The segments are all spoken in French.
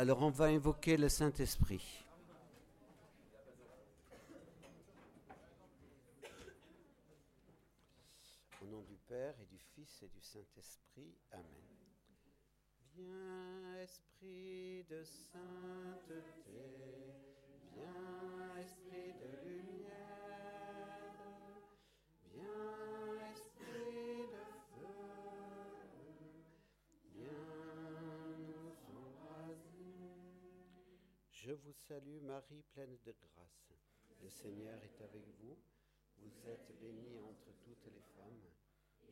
Alors on va invoquer le Saint-Esprit. Salue Marie, pleine de grâce. Le Seigneur est avec vous. Vous êtes bénie entre toutes les femmes,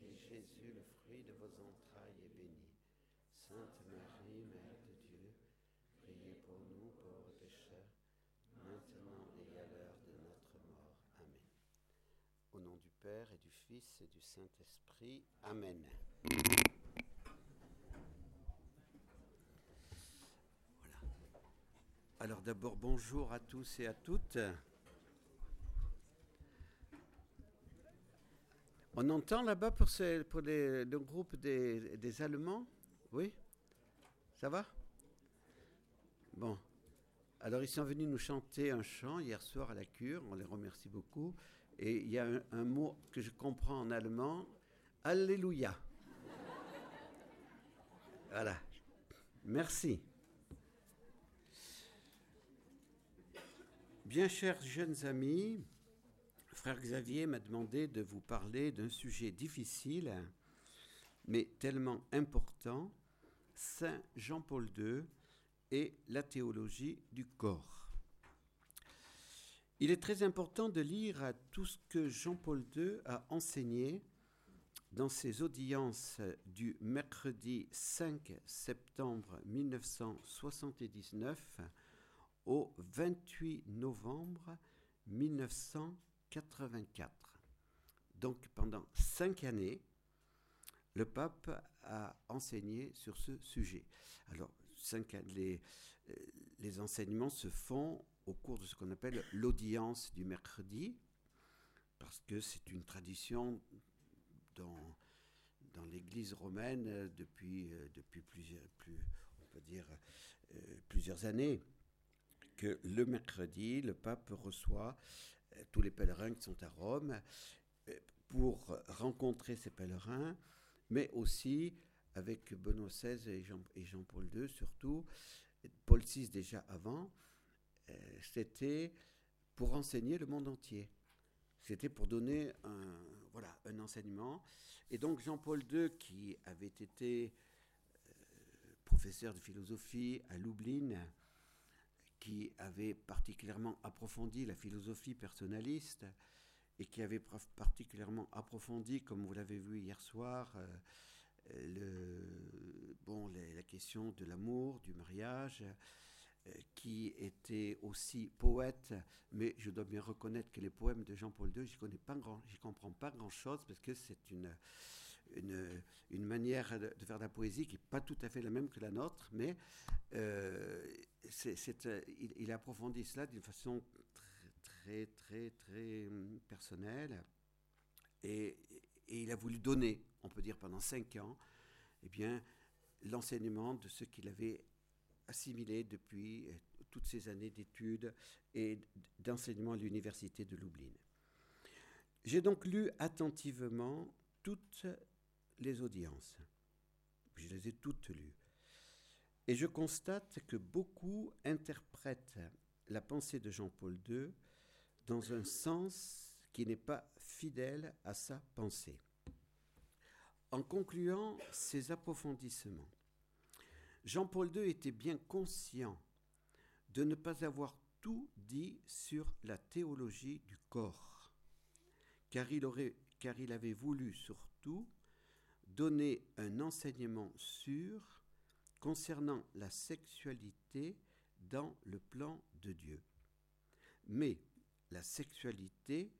et Jésus, le fruit de vos entrailles, est béni. Sainte Marie, Mère de Dieu, priez pour nous pauvres pécheurs, maintenant et à l'heure de notre mort. Amen. Au nom du Père et du Fils et du Saint-Esprit. Amen. Alors d'abord, bonjour à tous et à toutes. On entend là-bas pour, le groupe des, des Allemands? Oui? Ça va? Bon. Alors ils sont venus nous chanter un chant hier soir à la cure, on les remercie beaucoup. Et il y a un, un mot que je comprends en allemand, Alléluia. Voilà. Merci. Bien chers jeunes amis, Frère Xavier m'a demandé de vous parler d'un sujet difficile, mais tellement important, Saint Jean-Paul II et la théologie du corps. Il est très important de lire tout ce que Jean-Paul II a enseigné dans ses audiences du mercredi 5 septembre 1979 au 28 novembre 1984. Donc pendant cinq années, le pape a enseigné sur ce sujet. Alors, cinq, les, euh, les enseignements se font au cours de ce qu'on appelle l'audience du mercredi, parce que c'est une tradition dans, l'Église romaine depuis, euh, euh, plusieurs années que le mercredi, le pape reçoit euh, tous les pèlerins qui sont à Rome euh, pour rencontrer ces pèlerins, mais aussi avec Benoît XVI et Jean- et Jean-Paul II surtout, Paul VI déjà avant, euh, c'était pour enseigner le monde entier. C'était pour donner un, voilà, un enseignement. Et donc Jean-Paul II, qui avait été professeur de philosophie à Lublin, qui avait particulièrement approfondi la philosophie personnaliste et qui avait particulièrement approfondi, comme vous l'avez vu hier soir, euh, le, bon, la question de l'amour, du mariage, euh, qui était aussi poète, mais je dois bien reconnaître que les poèmes de Jean-Paul II, je connais pas grand, j'y comprends pas grand-chose parce que c'est une, une, manière de, faire de la poésie qui n'est pas tout à fait la même que la nôtre, mais euh, euh, il, il a approfondi cela d'une façon très, très, très, très personnelle. Et, il a voulu donner, on peut dire pendant cinq ans, eh bien, l'enseignement de ce qu'il avait assimilé depuis euh, toutes ces années d'études et d'enseignement à l'université de Lublin. J'ai donc lu attentivement toutes les audiences. Je les ai toutes lues. Et je constate que beaucoup interprètent la pensée de Jean-Paul II dans un sens qui n'est pas fidèle à sa pensée. En concluant ces approfondissements, Jean-Paul II était bien conscient de ne pas avoir tout dit sur la théologie du corps, car il, aurait, car il avait voulu surtout donner un enseignement sûr concernant la sexualité dans le plan de Dieu. Mais la sexualité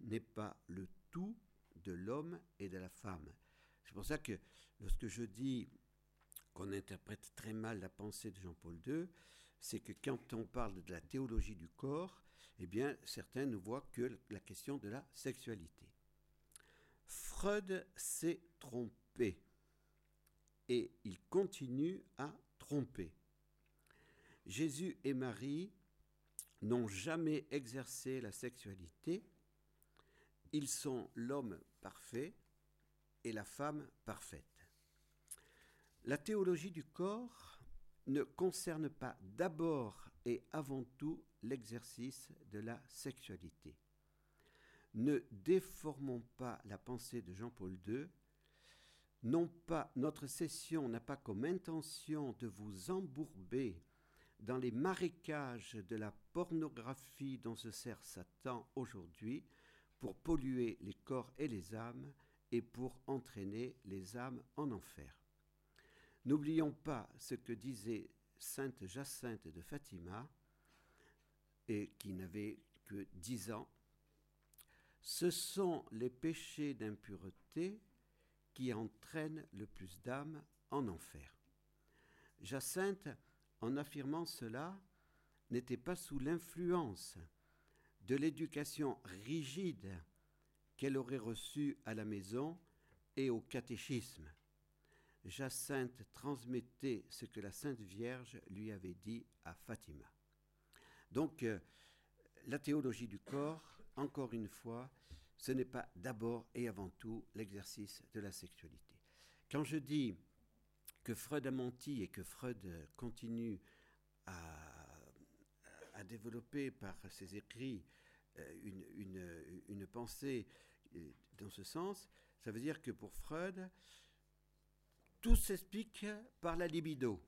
n'est pas le tout de l'homme et de la femme. C'est pour ça que lorsque je dis qu'on interprète très mal la pensée de Jean-Paul II, c'est que quand on parle de la théologie du corps, eh bien, certains ne voient que la question de la sexualité. Freud s'est trompé et il continue à tromper. Jésus et Marie n'ont jamais exercé la sexualité, ils sont l'homme parfait et la femme parfaite. La théologie du corps ne concerne pas d'abord et avant tout l'exercice de la sexualité. Ne déformons pas la pensée de Jean-Paul II. Non pas, notre session n'a pas comme intention de vous embourber dans les marécages de la pornographie dont se sert Satan aujourd'hui pour polluer les corps et les âmes et pour entraîner les âmes en enfer. N'oublions pas ce que disait sainte Jacinthe de Fatima, et qui n'avait que dix ans, ce sont les péchés d'impureté qui entraînent le plus d'âmes en enfer. Jacinthe, en affirmant cela, n'était pas sous l'influence de l'éducation rigide qu'elle aurait reçue à la maison et au catéchisme. Jacinthe transmettait ce que la Sainte Vierge lui avait dit à Fatima. Donc, euh, la théologie du corps, encore une fois, ce n'est pas d'abord et avant tout l'exercice de la sexualité. Quand je dis que Freud a menti et que Freud continue à, développer par ses écrits euh, une, pensée euh, dans ce sens, ça veut dire que pour Freud, tout s'explique par la libido.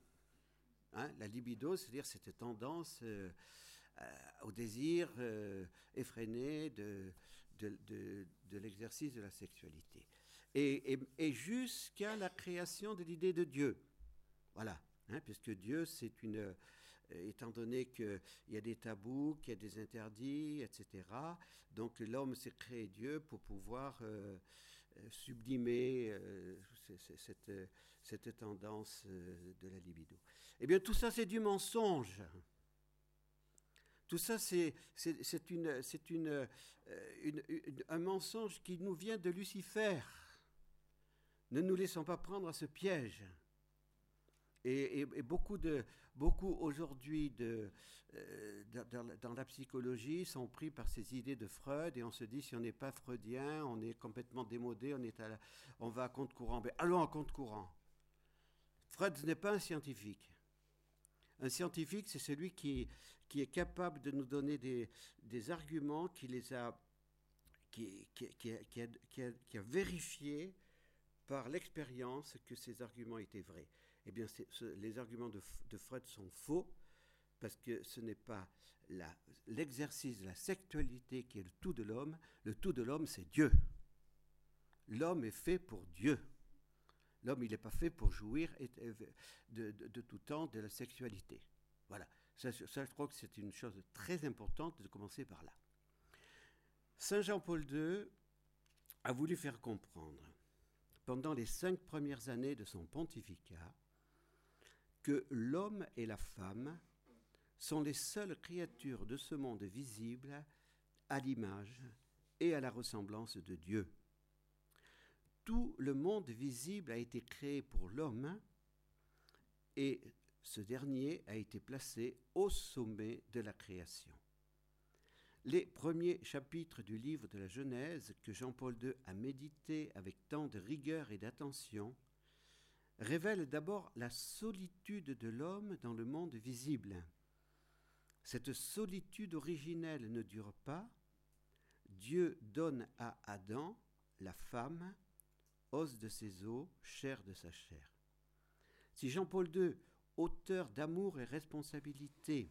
Hein, la libido, c'est-à-dire cette tendance au désir euh, effréné de, l'exercice de la sexualité. Et, jusqu'à la création de l'idée de Dieu. Voilà, hein, puisque Dieu, c'est une... Euh, étant donné qu'il y a des tabous, qu'il y a des interdits, etc. Donc l'homme s'est créé Dieu pour pouvoir euh, sublimer cette, tendance de la libido. Eh bien, tout ça, c'est du mensonge. Tout ça, c'est euh, un mensonge qui nous vient de Lucifer. Ne nous laissons pas prendre à ce piège. Et, beaucoup, aujourd'hui euh, dans, la psychologie sont pris par ces idées de Freud et on se dit si on n'est pas freudien, on est complètement démodé, on, est on va à compte courant. Mais allons à compte courant. Freud n'est pas un scientifique. Un scientifique, c'est celui qui, qui est capable de nous donner des, arguments, qui les a, qui, vérifié par l'expérience que ces arguments étaient vrais. Eh bien, les arguments de, de, Freud sont faux parce que ce n'est pas l'exercice de la sexualité qui est le tout de l'homme. Le tout de l'homme, c'est Dieu. L'homme est fait pour Dieu. L'homme, il n'est pas fait pour jouir de, tout temps de la sexualité. Voilà. Ça, je crois que c'est une chose très importante de commencer par là. Saint Jean-Paul II a voulu faire comprendre, pendant les cinq premières années de son pontificat, que l'homme et la femme sont les seules créatures de ce monde visible à l'image et à la ressemblance de Dieu tout le monde visible a été créé pour l'homme et ce dernier a été placé au sommet de la création. Les premiers chapitres du livre de la Genèse que Jean-Paul II a médité avec tant de rigueur et d'attention révèlent d'abord la solitude de l'homme dans le monde visible. Cette solitude originelle ne dure pas. Dieu donne à Adam, la femme, os de ses os, chair de sa chair. Si Jean-Paul II, auteur d'Amour et responsabilité,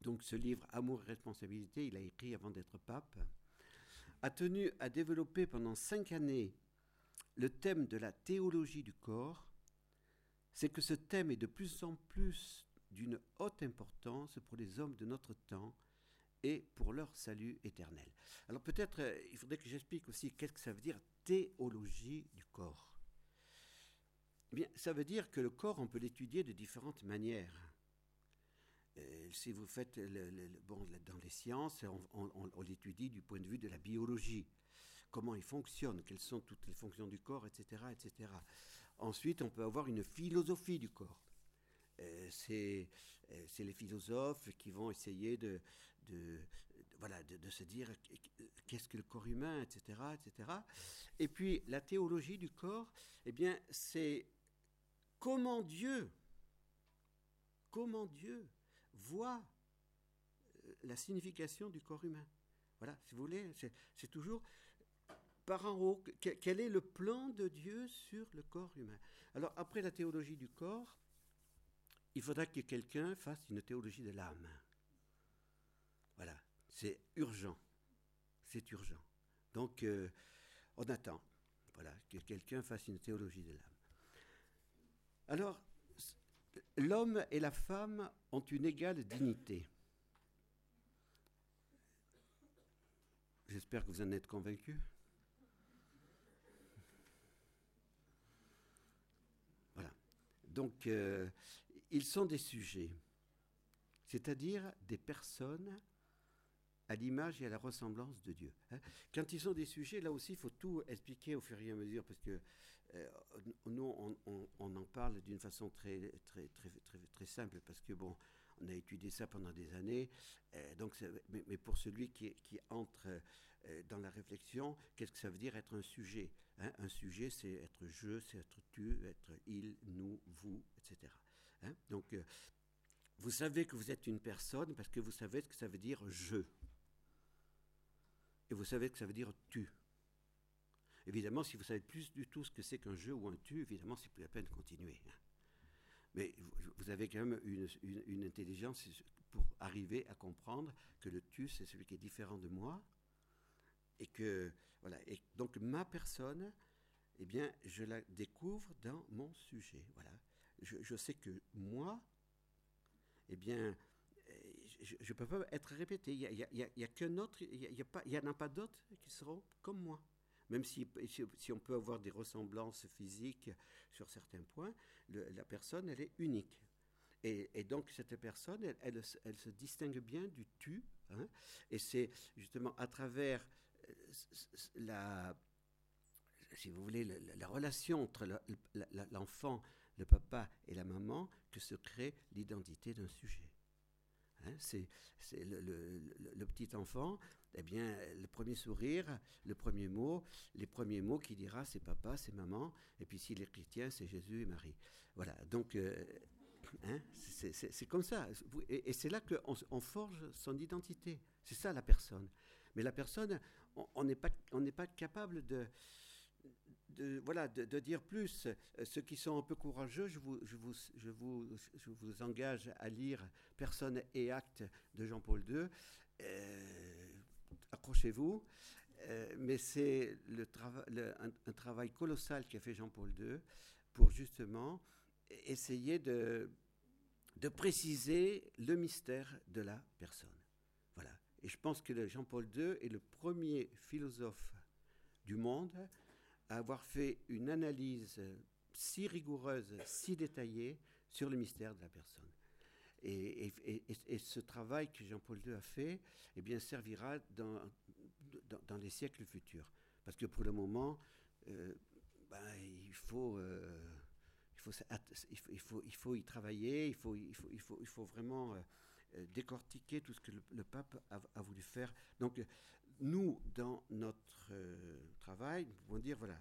donc ce livre Amour et responsabilité, il a écrit avant d'être pape, a tenu à développer pendant cinq années le thème de la théologie du corps, c'est que ce thème est de plus en plus d'une haute importance pour les hommes de notre temps et pour leur salut éternel. Alors peut-être euh, il faudrait que j'explique aussi qu'est-ce que ça veut dire théologie du corps. Eh bien, ça veut dire que le corps, on peut l'étudier de différentes manières. Euh, si vous faites bon, dans les sciences, on, l'étudie du point de vue de la biologie. comment il fonctionne, quelles sont toutes les fonctions du corps, etc., etc. Ensuite, on peut avoir une philosophie du corps. Euh, c'est les philosophes qui vont essayer de, de, voilà, de, se dire qu'est-ce que le corps humain, etc., etc. Et puis la théologie du corps, eh bien, c'est comment Dieu, voit euh, la signification du corps humain? Voilà, si vous voulez, c'est toujours par en haut, quel est le plan de Dieu sur le corps humain? Alors après la théologie du corps, il faudra que quelqu'un fasse une théologie de l'âme. Voilà, c'est urgent. C'est urgent. Donc, euh, on attend que quelqu'un fasse une théologie de l'âme. Alors, l'homme et la femme ont une égale dignité. J'espère que vous en êtes convaincus. Voilà. Donc, euh, ils sont des sujets, c'est-à-dire des personnes à l'image et à la ressemblance de Dieu. Hein. Quand ils sont des sujets, là aussi, il faut tout expliquer au fur et à mesure, parce que nous, on, en parle d'une façon très, très, très, très, très simple, parce que, bon, on a étudié ça pendant des années, euh, donc mais, pour celui qui, entre euh, dans la réflexion, qu'est-ce que ça veut dire être un sujet hein? Un sujet, c'est être je, c'est être tu, être il, nous, vous, etc. Hein? donc, vous savez que vous êtes une personne parce que vous savez ce que ça veut dire je. Et vous savez que ça veut dire tu. Évidemment, si vous savez plus du tout ce que c'est qu'un jeu ou un tu, évidemment, c'est plus la peine de continuer. Hein. Mais vous avez quand même une, intelligence pour arriver à comprendre que le tu, c'est celui qui est différent de moi. Et que, voilà. Donc, ma personne, eh bien, je la découvre dans mon sujet. Voilà. Je, sais que moi, eh bien, je ne peux pas être répété. Il n'y a, qu'un autre, il n'y en a pas d'autres qui seront comme moi. Même si, si, on peut avoir des ressemblances physiques sur certains points, la personne, elle est unique. Et, donc, cette personne, elle, se distingue bien du tu. Hein, et c'est justement à travers euh, la, si vous voulez, la, relation entre l'enfant, le papa et la maman que se crée l'identité d'un sujet. Hein, c'est le, petit enfant, eh bien, le premier sourire, le premier mot, les premiers mots qu'il dira, c'est papa, c'est maman, et puis s'il est chrétien, c'est Jésus et Marie. Voilà, donc, euh, hein, c'est comme ça. Et, c'est là qu'on on forge son identité. C'est ça la personne. Mais la personne, on n'est pas, pas capable de de, voilà, de, dire plus. Euh, ceux qui sont un peu courageux, je vous, je vous, je vous, je vous engage à lire Personne et acte de Jean-Paul II. Euh, accrochez-vous. Euh, mais c'est le un, travail colossal qu'a fait Jean-Paul II pour justement essayer de, de préciser le mystère de la personne. Voilà. Et je pense que Jean-Paul II est le premier philosophe du monde avoir fait une analyse si rigoureuse, si détaillée sur le mystère de la personne. Et, ce travail que Jean-Paul II a fait eh bien, servira dans, les siècles futurs. Parce que pour le moment, euh, ben, il, faut, euh, il, faut, il, faut, il, faut, y travailler, il faut, il faut, il faut, il faut vraiment euh, décortiquer tout ce que le, pape a, a, voulu faire. Donc, nous, dans notre euh, travail, nous pouvons dire, voilà,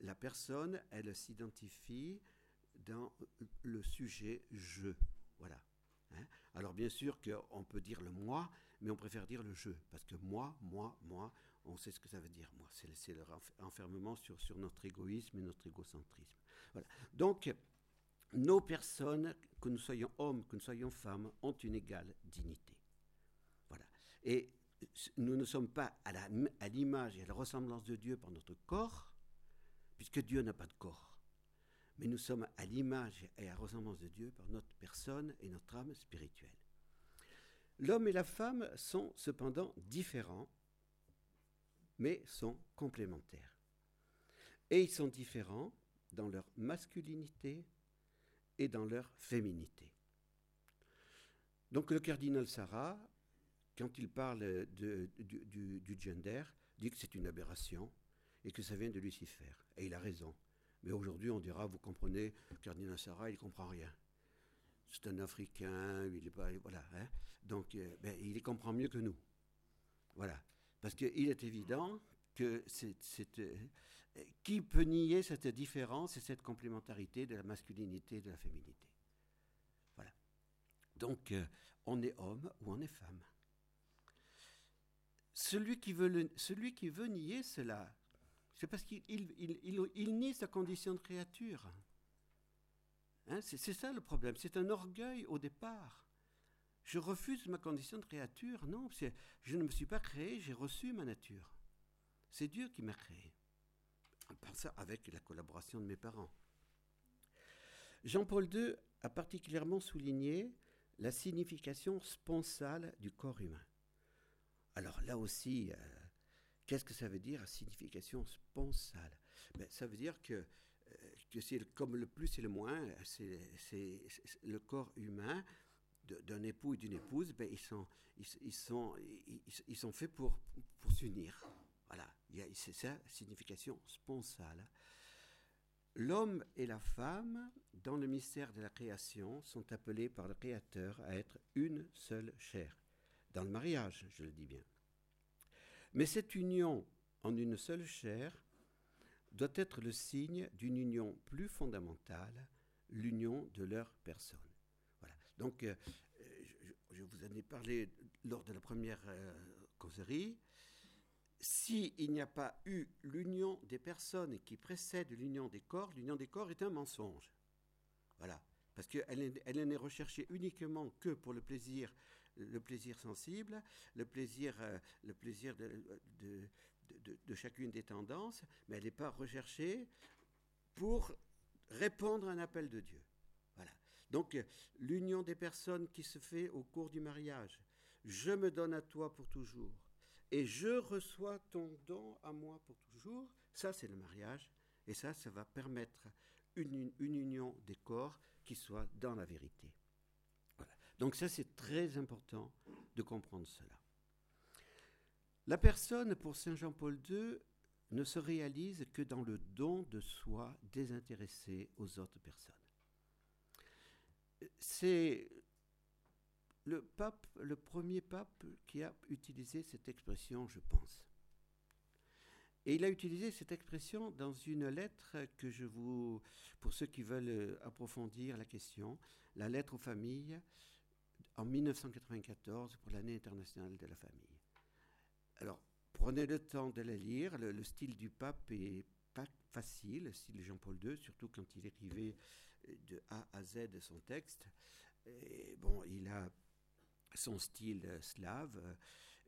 la personne, elle s'identifie dans le sujet je. Voilà. Hein. Alors bien sûr qu'on peut dire le moi, mais on préfère dire le je, parce que moi, moi, moi, on sait ce que ça veut dire. Moi, c'est le enfermement sur, sur notre égoïsme et notre égocentrisme. Voilà. Donc, nos personnes, que nous soyons hommes, que nous soyons femmes, ont une égale dignité. Voilà. Et nous ne sommes pas à l'image et à la ressemblance de Dieu par notre corps, puisque Dieu n'a pas de corps. Mais nous sommes à l'image et à la ressemblance de Dieu par notre personne et notre âme spirituelle. L'homme et la femme sont cependant différents, mais sont complémentaires. Et ils sont différents dans leur masculinité et dans leur féminité. Donc le cardinal Sarah quand il parle du, gender, dit que c'est une aberration et que ça vient de Lucifer. Et il a raison. Mais aujourd'hui, on dira, vous comprenez, Cardinal Sarah, il ne comprend rien. C'est un Africain, il est pas, voilà. Hein. Donc, euh, ben, il comprend mieux que nous. Voilà. Parce qu'il est évident que c'est, euh, qui peut nier cette différence et cette complémentarité de la masculinité et de la féminité? Voilà. Donc, euh, on est homme ou on est femme. Celui qui veut, nier cela, c'est parce qu'il il, nie sa condition de créature. Hein, c'est ça le problème. C'est un orgueil au départ. Je refuse ma condition de créature. Non, je ne me suis pas créé, j'ai reçu ma nature. C'est Dieu qui m'a créé. ça avec la collaboration de mes parents. Jean-Paul II a particulièrement souligné la signification sponsale du corps humain. Alors là aussi, euh, qu'est-ce que ça veut dire, signification sponsale? Ben, Ça veut dire que, euh, que c'est comme le plus et le moins, c'est le corps humain d'un époux et d'une épouse, ben, ils, sont, ils, sont, ils, sont faits pour, pour s'unir. Voilà, c'est ça, signification sponsale. L'homme et la femme, dans le mystère de la création, sont appelés par le Créateur à être une seule chair. Dans le mariage, je le dis bien. Mais cette union en une seule chair doit être le signe d'une union plus fondamentale, l'union de leur personne. Voilà. Donc, euh, je, vous en ai parlé lors de la première euh, causerie s'il n'y a pas eu l'union des personnes qui précède l'union des corps, l'union des corps est un mensonge. Voilà. Parce qu'elle elle n'est recherchée uniquement que pour le plaisir, le plaisir sensible, le plaisir, euh, de, chacune des tendances, mais elle n'est pas recherchée pour répondre à un appel de Dieu. Voilà. Donc, l'union des personnes qui se fait au cours du mariage. Je me donne à toi pour toujours et je reçois ton don à moi pour toujours. Ça, c'est le mariage. Et ça, ça va permettre une, union des corps qui soit dans la vérité. Donc ça, c'est très important de comprendre cela. La personne, pour Saint Jean-Paul II, ne se réalise que dans le don de soi désintéressé aux autres personnes. C'est le pape, le premier pape qui a utilisé cette expression, je pense. Et il a utilisé cette expression dans une lettre que je vous, pour ceux qui veulent approfondir la question, la lettre aux familles en 1994 pour l'année internationale de la famille. Alors, prenez le temps de la lire. Le, style du pape est pas facile, le style de Jean-Paul II, surtout quand il écrivait de A à Z son texte. Bon, il a son style euh, slave,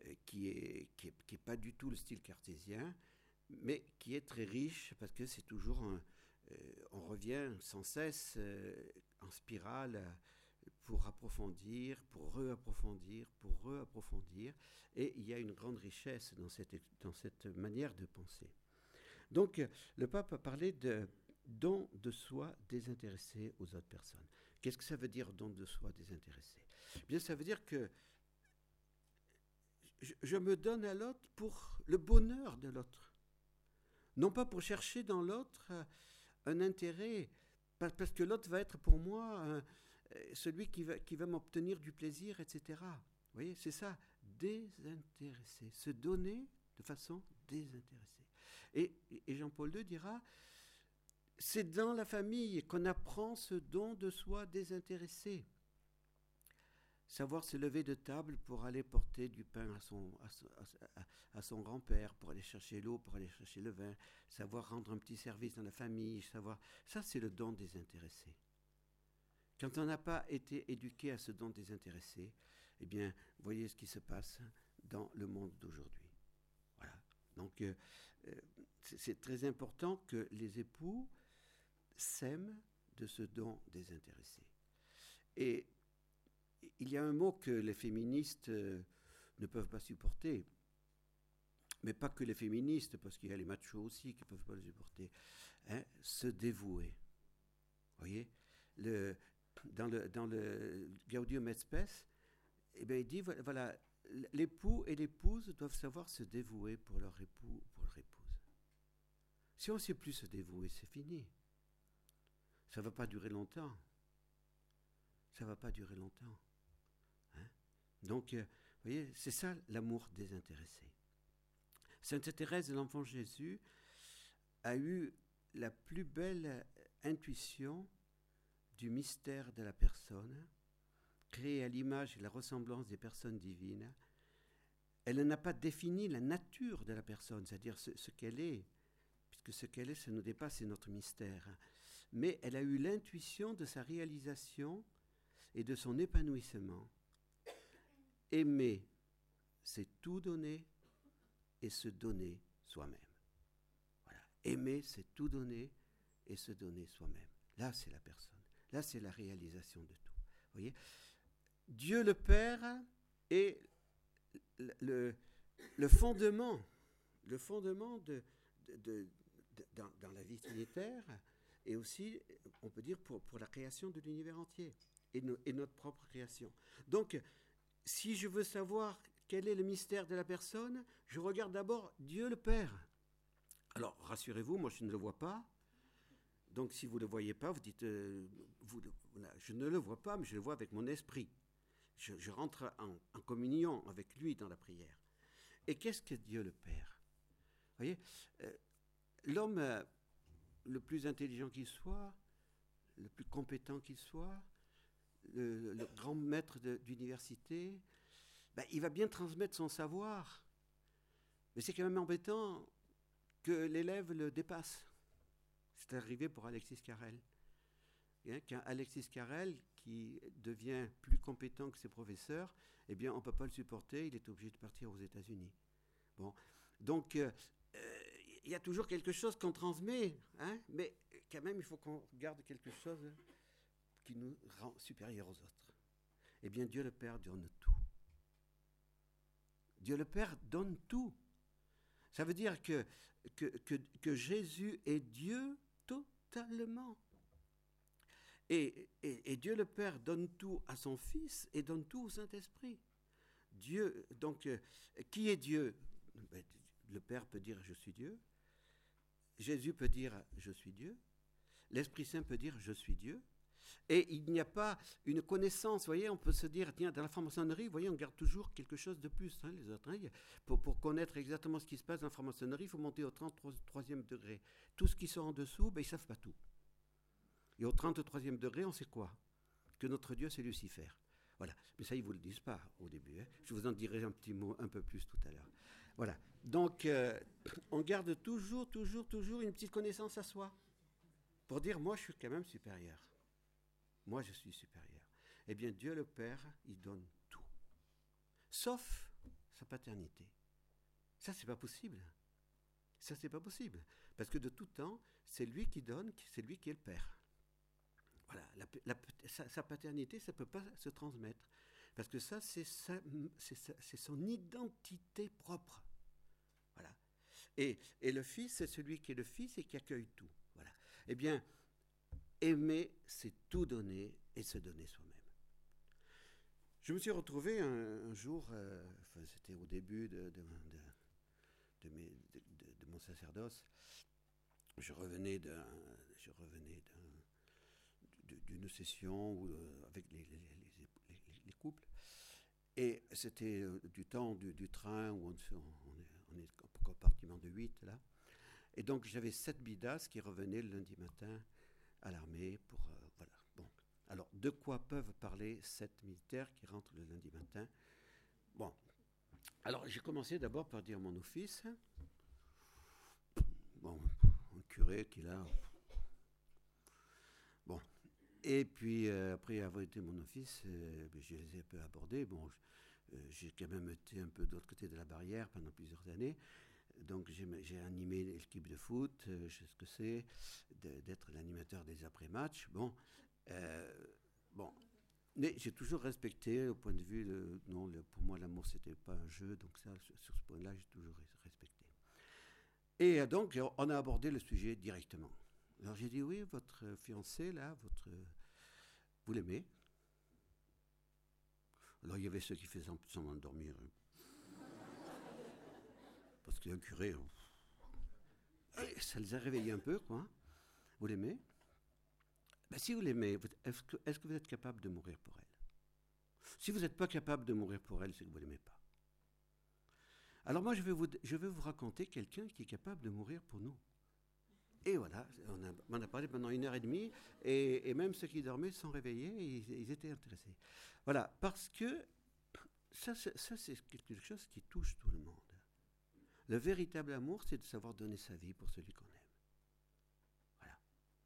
euh, qui est, qui est, pas du tout le style cartésien, mais qui est très riche parce que c'est toujours euh, on revient sans cesse en spirale pour approfondir, pour re-approfondir, pour re-approfondir, et il y a une grande richesse dans cette, dans cette manière de penser. Donc, le pape a parlé de don de soi désintéressé aux autres personnes. Qu'est-ce que ça veut dire don de soi désintéressé? Bien, ça veut dire que je, me donne à l'autre pour le bonheur de l'autre. Non pas pour chercher dans l'autre un intérêt, parce que l'autre va être pour moi celui qui va, qui m'obtenir du plaisir, etc. Vous voyez, c'est ça, désintéressé, se donner de façon désintéressée. Et, et Jean-Paul II dira, c'est dans la famille qu'on apprend ce don de soi désintéressé savoir se lever de table pour aller porter du pain à son, à, son grand-père, pour aller chercher l'eau, pour aller chercher le vin, savoir rendre un petit service dans la famille, savoir... Ça, c'est le don désintéressé. Quand on n'a pas été éduqué à ce don désintéressé, eh bien, voyez ce qui se passe dans le monde d'aujourd'hui. Voilà. Donc, euh, euh, c'est très important que les époux s'aiment de ce don désintéressé. Et il y a un mot que les féministes euh, ne peuvent pas supporter, mais pas que les féministes, parce qu'il y a les machos aussi qui ne peuvent pas le supporter, hein, se dévouer. Voyez dans, le, dans Gaudium et Spes, eh bien, il dit, voilà, l'époux et l'épouse doivent savoir se dévouer pour leur époux, pour leur épouse. Si on ne sait plus se dévouer, c'est fini. Ça ne va pas durer longtemps. Ça ne va pas durer longtemps. Hein. Donc, euh, vous voyez, c'est ça l'amour désintéressé. Sainte Thérèse de l'Enfant Jésus a eu la plus belle intuition du mystère de la personne, créée à l'image et la ressemblance des personnes divines. Elle n'a pas défini la nature de la personne, c'est-à-dire ce, qu'elle est, puisque ce qu'elle est, ça nous dépasse, c'est notre mystère. Mais elle a eu l'intuition de sa réalisation et de son épanouissement. Aimer, c'est tout donner et se donner soi-même. Voilà. Aimer, c'est tout donner et se donner soi-même. Là, c'est la personne. Là, c'est la réalisation de tout. voyez? Dieu le Père est le, fondement, le fondement de, dans, la vie trinitaire et aussi, on peut dire, pour, pour la création de l'univers entier et, et notre propre création. Donc, si je veux savoir quel est le mystère de la personne, je regarde d'abord Dieu le Père. Alors, rassurez-vous, moi je ne le vois pas, donc si vous ne le voyez pas, vous dites, euh, je ne le vois pas, mais je le vois avec mon esprit. Je, rentre en, communion avec lui dans la prière. Et qu'est-ce que Dieu le Père? Vous voyez, euh, l'homme euh, le plus intelligent qu'il soit, le plus compétent qu'il soit, le, grand maître d'université, ben, il va bien transmettre son savoir. Mais c'est quand même embêtant que l'élève le dépasse. C'est arrivé pour Alexis Carrel. Hein, Alexis Carrel qui devient plus compétent que ses professeurs, eh bien, on ne peut pas le supporter, il est obligé de partir aux États-Unis. Bon. Donc, euh, euh, il y a toujours quelque chose qu'on transmet, hein, mais quand même, il faut qu'on garde quelque chose qui nous rend supérieurs aux autres. Eh bien, Dieu le Père donne tout. Dieu le Père donne tout. Ça veut dire que Jésus est Dieu totalement. Et, Dieu le Père donne tout à son Fils et donne tout au Saint-Esprit. Dieu, donc, euh, qui est Dieu? Ben, Le Père peut dire je suis Dieu. Jésus peut dire je suis Dieu. L'Esprit Saint peut dire je suis Dieu. Et il n'y a pas une connaissance, vous voyez, on peut se dire, tiens, dans la franc-maçonnerie, vous voyez, on garde toujours quelque chose de plus, hein, les autres. Hein. pour, pour, connaître exactement ce qui se passe dans la franc-maçonnerie, il faut monter au 33e degré. Tout ce qui sont en dessous, ben, ils ne savent pas tout. Et au 33e degré, on sait quoi? Que notre Dieu, c'est Lucifer. Voilà. Mais ça, ils ne vous le disent pas au début. Hein. Je vous en dirai un petit mot un peu plus tout à l'heure. Voilà. Donc, euh, on garde toujours, toujours, toujours une petite connaissance à soi. Pour dire, moi, je suis quand même supérieur. Moi, je suis supérieur. Eh bien, Dieu le Père, il donne tout. Sauf sa paternité. Ça, c'est pas possible. Ça, c'est pas possible. Parce que de tout temps, c'est lui qui donne, c'est lui qui est le Père. Voilà. sa, paternité, ça ne peut pas se transmettre. Parce que ça, c'est son identité propre. Voilà. Et, et le Fils, c'est celui qui est le Fils et qui accueille tout. Voilà. Eh bien, aimer, c'est tout donner et se donner soi-même. Je me suis retrouvé un, jour, euh, c'était au début de, mon sacerdoce, je revenais d'une session euh, avec les, les, couples, et c'était euh, du temps du, train où on, est, on est en compartiment de 8 là, et donc j'avais sept bidas qui revenaient le lundi matin à l'armée pour euh, voilà. Bon, alors de quoi peuvent parler sept militaires qui rentrent le lundi matin? Bon, alors j'ai commencé d'abord par dire mon office. Bon, un curé qui là. Bon, et puis euh, après avoir été mon office, euh, ben, je les ai un peu abordés. Bon, j'ai quand même été un peu de l'autre côté de la barrière pendant plusieurs années donc j'ai animé l'équipe de foot, euh, je sais ce que c'est, d'être l'animateur des après-matchs. Bon, euh, bon, mais j'ai toujours respecté au point de vue, de, non, pour moi l'amour c'était pas un jeu, donc ça, sur, ce point-là, j'ai toujours respecté. Et euh, donc on a abordé le sujet directement. Alors j'ai dit oui, votre fiancé là, votre, vous l'aimez? Alors il y avait ceux qui faisaient semblant de dormir, parce qu'un curé, ça les a réveillés un peu, quoi. Vous l'aimez? Ben, Si vous l'aimez, est-ce que, vous êtes capable de mourir pour elle? Si vous n'êtes pas capable de mourir pour elle, c'est que vous ne l'aimez pas. Alors moi, je vais vous, je vais vous raconter quelqu'un qui est capable de mourir pour nous. Et voilà, on a, a, parlé pendant une heure et demie, et, même ceux qui dormaient sont réveillés, et ils, étaient intéressés. Voilà, parce que ça, ça c'est quelque chose qui touche tout le monde. Le véritable amour, c'est de savoir donner sa vie pour celui qu'on aime. Voilà,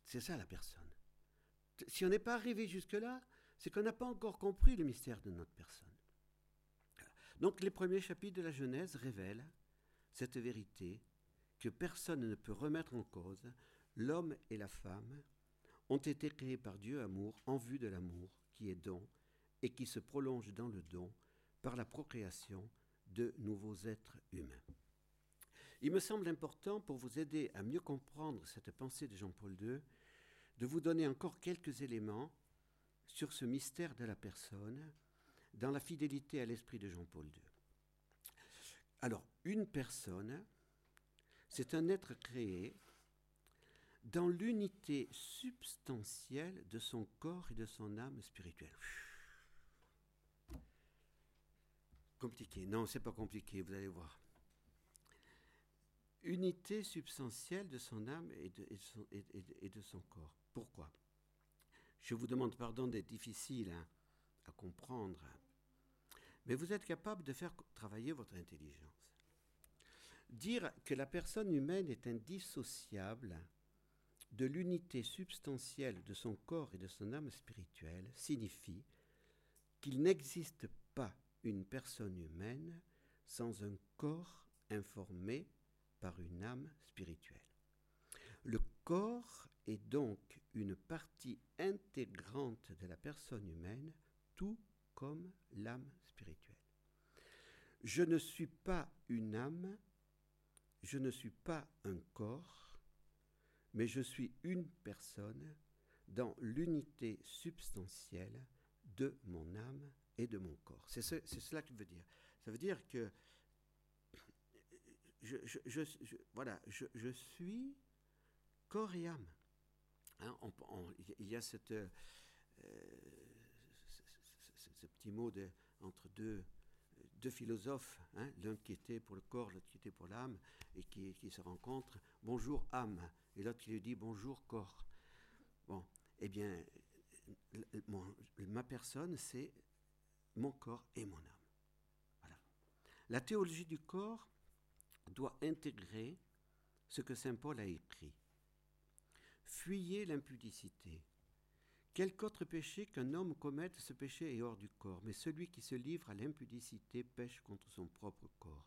c'est ça la personne. Si on n'est pas arrivé jusque-là, c'est qu'on n'a pas encore compris le mystère de notre personne. Donc les premiers chapitres de la Genèse révèlent cette vérité que personne ne peut remettre en cause, l'homme et la femme ont été créés par Dieu amour en vue de l'amour qui est don et qui se prolonge dans le don par la procréation de nouveaux êtres humains. Il me semble important pour vous aider à mieux comprendre cette pensée de Jean-Paul II de vous donner encore quelques éléments sur ce mystère de la personne dans la fidélité à l'esprit de Jean-Paul II. Alors, une personne c'est un être créé dans l'unité substantielle de son corps et de son âme spirituelle. Compliqué. Non, c'est pas compliqué, vous allez voir. Unité substantielle de son âme et de, son, et son, corps. Pourquoi? Je vous demande pardon d'être difficile hein, à comprendre, mais vous êtes capable de faire travailler votre intelligence. Dire que la personne humaine est indissociable de l'unité substantielle de son corps et de son âme spirituelle signifie qu'il n'existe pas une personne humaine sans un corps informé par une âme spirituelle. Le corps est donc une partie intégrante de la personne humaine, tout comme l'âme spirituelle. Je ne suis pas une âme je ne suis pas un corps, mais je suis une personne dans l'unité substantielle de mon âme et de mon corps. C'est ce, cela qu'il veut dire. Ça veut dire que je, voilà, je, suis corps et âme. Hein, il y a euh, ce, petit mot de, entre deux, deux philosophes, hein, l'un qui était pour le corps, l'autre qui était pour l'âme, et qui, se rencontrent. Bonjour âme, et l'autre qui lui dit bonjour corps. Bon, eh bien, ma personne, c'est mon corps et mon âme. La théologie du corps doit intégrer ce que Saint Paul a écrit. Fuyez l'impudicité. Quelque autre péché qu'un homme commette, ce péché est hors du corps, mais celui qui se livre à l'impudicité pêche contre son propre corps.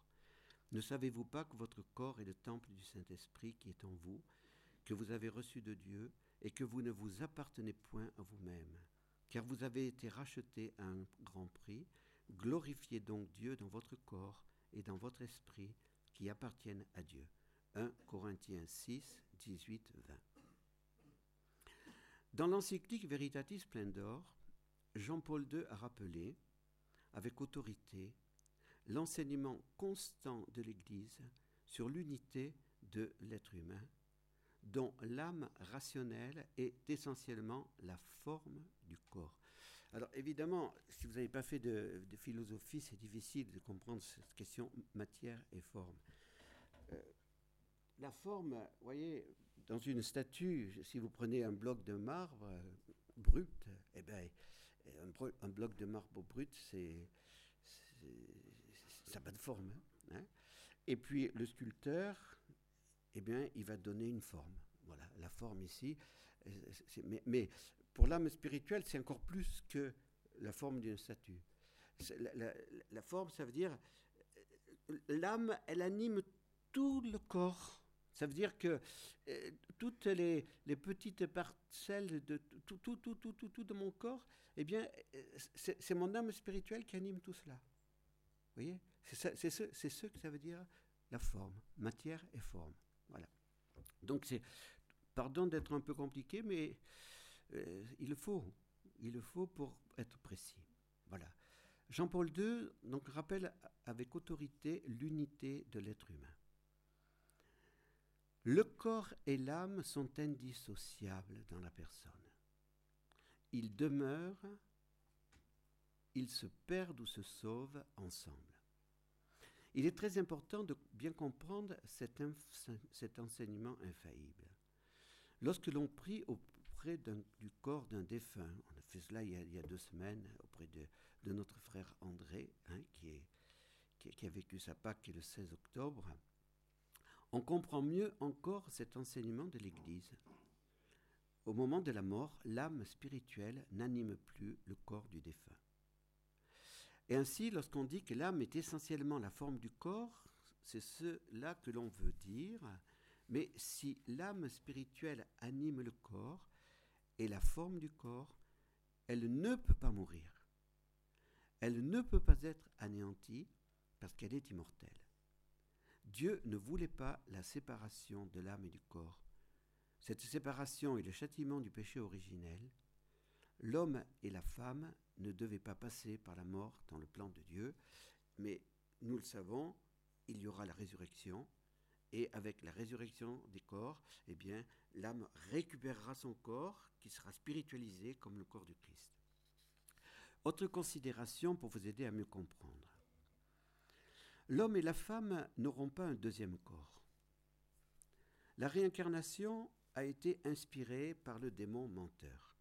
Ne savez-vous pas que votre corps est le temple du Saint-Esprit qui est en vous, que vous avez reçu de Dieu, et que vous ne vous appartenez point à vous-même? Car vous avez été racheté à un grand prix. Glorifiez donc Dieu dans votre corps et dans votre esprit qui appartiennent à Dieu. 1 Corinthiens 6, 18, 20. Dans l'encyclique Veritatis Splendor, Jean-Paul II a rappelé, avec autorité, l'enseignement constant de l'Église sur l'unité de l'être humain, dont l'âme rationnelle est essentiellement la forme du corps. Alors évidemment, si vous n'avez pas fait de, philosophie, c'est difficile de comprendre cette question matière et forme. Euh, la forme, vous voyez, dans une statue, si vous prenez un bloc de marbre brut, eh ben, un, bloc de marbre brut, c'est, ça n'a pas de forme. Hein. Et puis le sculpteur, eh bien, il va donner une forme. Voilà, la forme ici. Mais, pour l'âme spirituelle, c'est encore plus que la forme d'une statue. La, forme, ça veut dire l'âme, elle anime tout le corps. Ça veut dire que euh, toutes les, petites parcelles de tout, tout, tout, tout, tout, tout de mon corps, eh bien, euh, c'est mon âme spirituelle qui anime tout cela. Vous voyez? C'est ce, ce que ça veut dire la forme, matière et forme. Voilà. Donc c'est, pardon d'être un peu compliqué, mais euh, il le faut. Il le faut pour être précis. Voilà. Jean-Paul II donc, rappelle avec autorité l'unité de l'être humain. Le corps et l'âme sont indissociables dans la personne. Ils demeurent, ils se perdent ou se sauvent ensemble. Il est très important de bien comprendre cet, enseignement infaillible. Lorsque l'on prie du corps d'un défunt, on a fait cela il y a, deux semaines auprès de, notre frère André, hein, qui, qui, a vécu sa Pâque le 16 octobre, on comprend mieux encore cet enseignement de l'Église. Au moment de la mort, l'âme spirituelle n'anime plus le corps du défunt. Et ainsi, lorsqu'on dit que l'âme est essentiellement la forme du corps, c'est cela que l'on veut dire. Mais si l'âme spirituelle anime le corps et la forme du corps, elle ne peut pas mourir. Elle ne peut pas être anéantie parce qu'elle est immortelle. Dieu ne voulait pas la séparation de l'âme et du corps. Cette séparation est le châtiment du péché originel. L'homme et la femme ne devaient pas passer par la mort dans le plan de Dieu, mais nous le savons, il y aura la résurrection, et avec la résurrection des corps, eh bien, l'âme récupérera son corps qui sera spiritualisé comme le corps du Christ. Autre considération pour vous aider à mieux comprendre. L'homme et la femme n'auront pas un deuxième corps. La réincarnation a été inspirée par le démon menteur.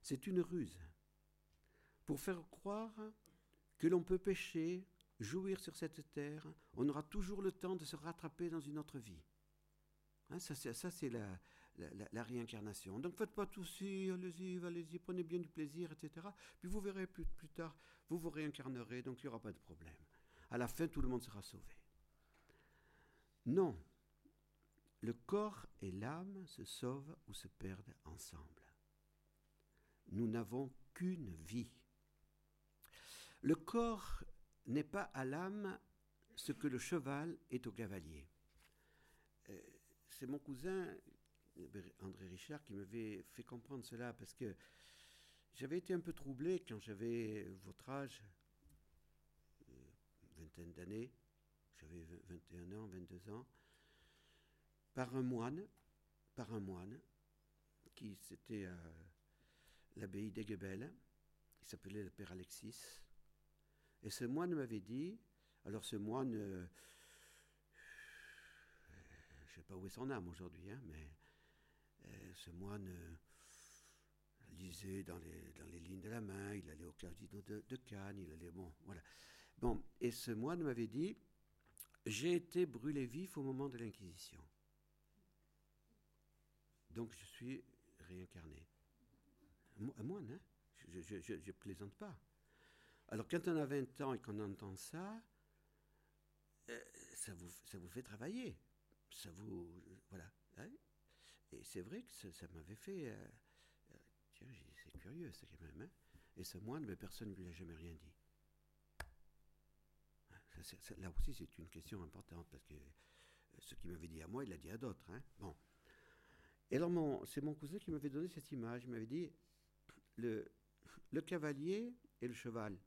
C'est une ruse pour faire croire que l'on peut pécher, jouir sur cette terre, on aura toujours le temps de se rattraper dans une autre vie. Hein, ça, c'est la, la, réincarnation. Donc faites pas tout si, allez-y, allez-y, prenez bien du plaisir, etc. Puis vous verrez plus, plus tard, vous vous réincarnerez, donc il n'y aura pas de problème. À la fin, tout le monde sera sauvé. Non, le corps et l'âme se sauvent ou se perdent ensemble. Nous n'avons qu'une vie. Le corps n'est pas à l'âme ce que le cheval est au cavalier. Euh, c'est mon cousin, André Richard, qui m'avait fait comprendre cela parce que j'avais été un peu troublé quand j'avais votre âge, euh, vingtaine d'années, j'avais 21 ans, 22 ans, par un moine, par un moine, qui c'était à l'abbaye d'Aiguebel, il s'appelait le Père Alexis, et ce moine m'avait dit, alors ce moine, euh, je ne sais pas où est son âme aujourd'hui, hein, mais euh, ce moine euh, lisait dans les, dans les lignes de la main, il allait au casino de, de Cannes, il allait, bon, voilà. Bon, et ce moine m'avait dit, j'ai été brûlé vif au moment de l'Inquisition. Donc je suis réincarné. Un moine, hein? Je ne plaisante pas. Alors quand on a 20 ans et qu'on entend ça, euh, ça, vous, ça vous fait travailler. Ça vous... Voilà. Hein. et c'est vrai que ça, m'avait fait... Euh, euh, tiens, c'est curieux ça quand même. Hein. et ce moine, mais personne ne lui a jamais rien dit. Hein, là aussi, c'est une question importante parce que ce qu'il m'avait dit à moi, il l'a dit à d'autres. Bon. Et alors, c'est mon cousin qui m'avait donné cette image. Il m'avait dit le, le cavalier et le cheval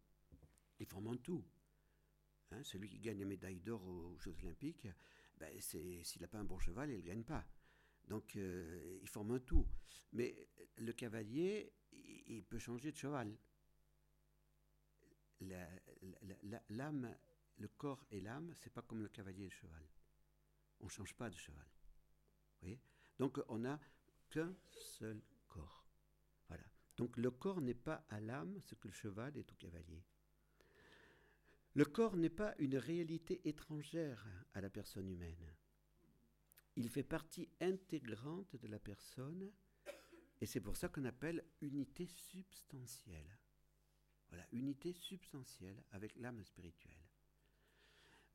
ils forment un tout. Hein, celui qui gagne la médaille d'or aux Jeux Olympiques, ben, s'il n'a pas un bon cheval, il ne gagne pas. Donc, euh, ils forment un tout. Mais le cavalier, il, peut changer de cheval. L'âme, le corps et l'âme, c'est pas comme le cavalier et le cheval. On ne change pas de cheval. Donc, on n'a qu'un seul corps. Voilà. Donc, le corps n'est pas à l'âme ce que le cheval est au cavalier. Le corps n'est pas une réalité étrangère à la personne humaine. Il fait partie intégrante de la personne et c'est pour ça qu'on appelle unité substantielle. Voilà, unité substantielle avec l'âme spirituelle.